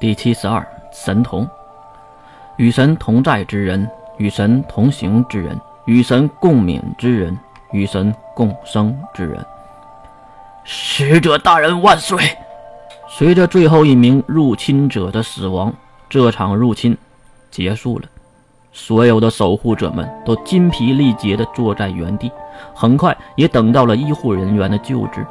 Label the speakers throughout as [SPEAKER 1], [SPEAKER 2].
[SPEAKER 1] 第七十二神童，与神同在之人，与神同行之人，与神共勉之人，与神共生之人。
[SPEAKER 2] 使者大人万岁！
[SPEAKER 1] 随着最后一名入侵者的死亡，这场入侵结束了。所有的守护者们都筋疲力竭地坐在原地，很快也等到了医护人员的救治。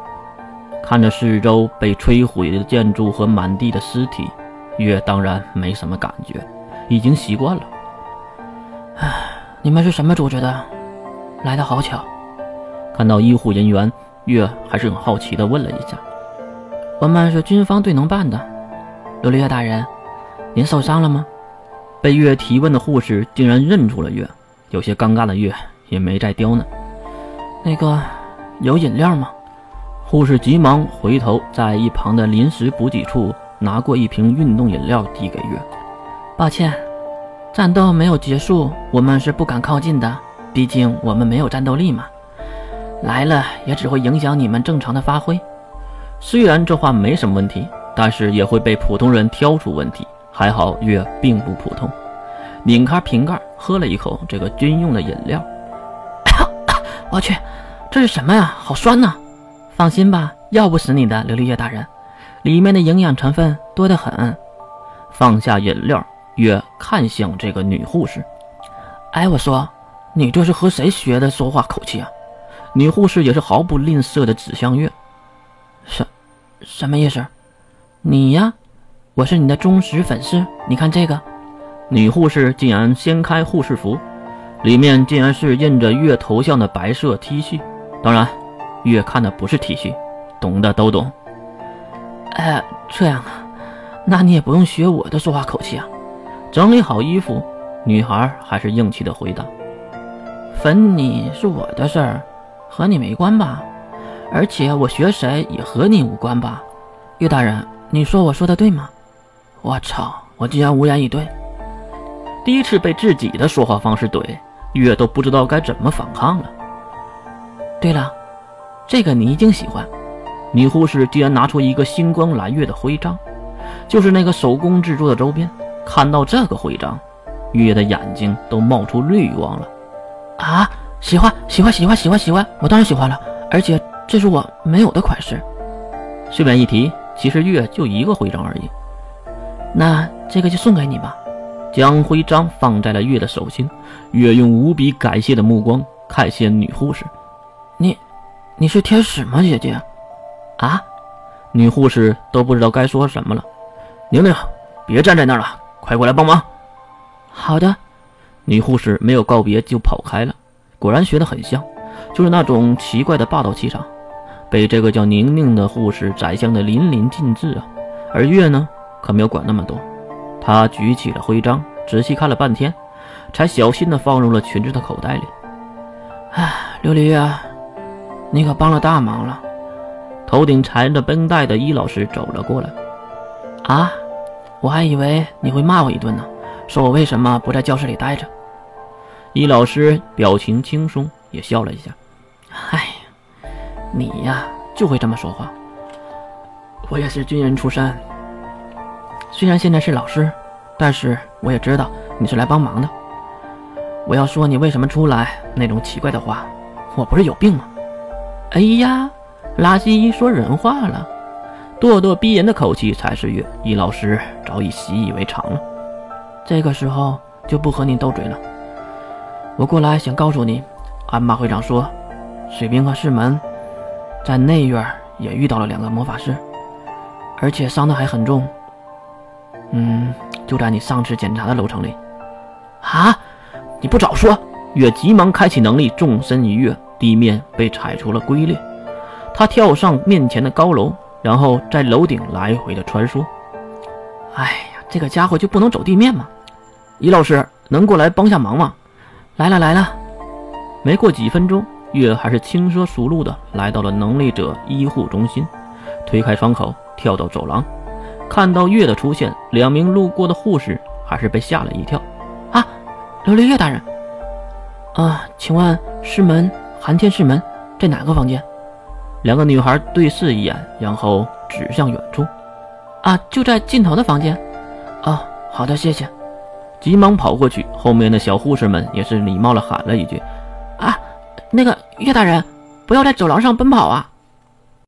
[SPEAKER 1] 看着四周被摧毁的建筑和满地的尸体，月当然没什么感觉，已经习惯了。
[SPEAKER 3] 唉，你们是什么组织的？来的好巧。
[SPEAKER 1] 看到医护人员，月还是很好奇的问了一下：“
[SPEAKER 3] 我们是军方队能办的。琉璃月大人，您受伤了吗？”
[SPEAKER 1] 被月提问的护士竟然认出了月，有些尴尬的月也没再刁难。
[SPEAKER 3] 那个，有饮料吗？
[SPEAKER 1] 护士急忙回头，在一旁的临时补给处拿过一瓶运动饮料递给月。
[SPEAKER 3] 抱歉，战斗没有结束，我们是不敢靠近的，毕竟我们没有战斗力嘛。来了也只会影响你们正常的发挥。
[SPEAKER 1] 虽然这话没什么问题，但是也会被普通人挑出问题。还好月并不普通，拧开瓶盖喝了一口这个军用的饮料。
[SPEAKER 3] 我去，这是什么呀？好酸呐！放心吧，药不死你的，琉璃月大人，里面的营养成分多得很。
[SPEAKER 1] 放下饮料，月看向这个女护士。
[SPEAKER 3] 哎，我说，你这是和谁学的说话口气啊？
[SPEAKER 1] 女护士也是毫不吝啬的指向月。
[SPEAKER 3] 什，什么意思？你呀？我是你的忠实粉丝，你看这个，
[SPEAKER 1] 女护士竟然掀开护士服，里面竟然是印着月头像的白色 T 恤。当然，月看的不是 T 恤，懂的都懂。
[SPEAKER 3] 哎，这样啊，那你也不用学我的说话口气啊。
[SPEAKER 1] 整理好衣服，女孩还是硬气的回答：“
[SPEAKER 3] 粉你是我的事儿，和你没关吧？而且我学谁也和你无关吧？岳大人，你说我说的对吗？”我操！我竟然无言以对。
[SPEAKER 1] 第一次被自己的说话方式怼，月都不知道该怎么反抗了。
[SPEAKER 3] 对了，这个你一定喜欢。
[SPEAKER 1] 女护士竟然拿出一个星光蓝月的徽章，就是那个手工制作的周边。看到这个徽章，月的眼睛都冒出绿光了。
[SPEAKER 3] 啊！喜欢，喜欢，喜欢，喜欢，喜欢！我当然喜欢了，而且这是我没有的款式。
[SPEAKER 1] 顺便一提，其实月就一个徽章而已。
[SPEAKER 3] 那这个就送给你吧。
[SPEAKER 1] 将徽章放在了月的手心，月用无比感谢的目光看向女护士：“
[SPEAKER 3] 你，你是天使吗，姐姐？”
[SPEAKER 1] 啊！女护士都不知道该说什么了。宁宁，别站在那儿了，快过来帮忙。
[SPEAKER 3] 好的。
[SPEAKER 1] 女护士没有告别就跑开了。果然学得很像，就是那种奇怪的霸道气场，被这个叫宁宁的护士宰相的淋漓尽致啊。而月呢？可没有管那么多，他举起了徽章，仔细看了半天，才小心地放入了裙子的口袋里。
[SPEAKER 3] 哎，琉璃月，你可帮了大忙了。
[SPEAKER 1] 头顶缠着绷带的伊老师走了过来。
[SPEAKER 3] 啊，我还以为你会骂我一顿呢，说我为什么不在教室里待着。
[SPEAKER 1] 伊老师表情轻松，也笑了一下。
[SPEAKER 3] 唉，你呀，就会这么说话。我也是军人出身。虽然现在是老师，但是我也知道你是来帮忙的。我要说你为什么出来那种奇怪的话，我不是有病吗？
[SPEAKER 1] 哎呀，垃圾一说人话了，咄咄逼人的口气才是月。易老师早已习以为常了，
[SPEAKER 3] 这个时候就不和你斗嘴了。我过来想告诉你，安巴会长说，水兵和师门在内院也遇到了两个魔法师，而且伤的还很重。嗯，就在你上次检查的楼层里。
[SPEAKER 1] 啊！你不早说！月急忙开启能力，纵身一跃，地面被踩出了龟裂。他跳上面前的高楼，然后在楼顶来回的穿梭。
[SPEAKER 3] 哎呀，这个家伙就不能走地面吗？
[SPEAKER 1] 李老师，能过来帮下忙吗？
[SPEAKER 3] 来了来了。
[SPEAKER 1] 没过几分钟，月还是轻车熟路的来到了能力者医护中心，推开窗口，跳到走廊。看到月的出现，两名路过的护士还是被吓了一跳。
[SPEAKER 3] 啊，琉璃月大人，啊，请问师门寒天师门在哪个房间？
[SPEAKER 1] 两个女孩对视一眼，然后指向远处。
[SPEAKER 3] 啊，就在尽头的房间。哦，好的，谢谢。
[SPEAKER 1] 急忙跑过去，后面的小护士们也是礼貌的喊了一句：“
[SPEAKER 3] 啊，那个岳大人，不要在走廊上奔跑啊！”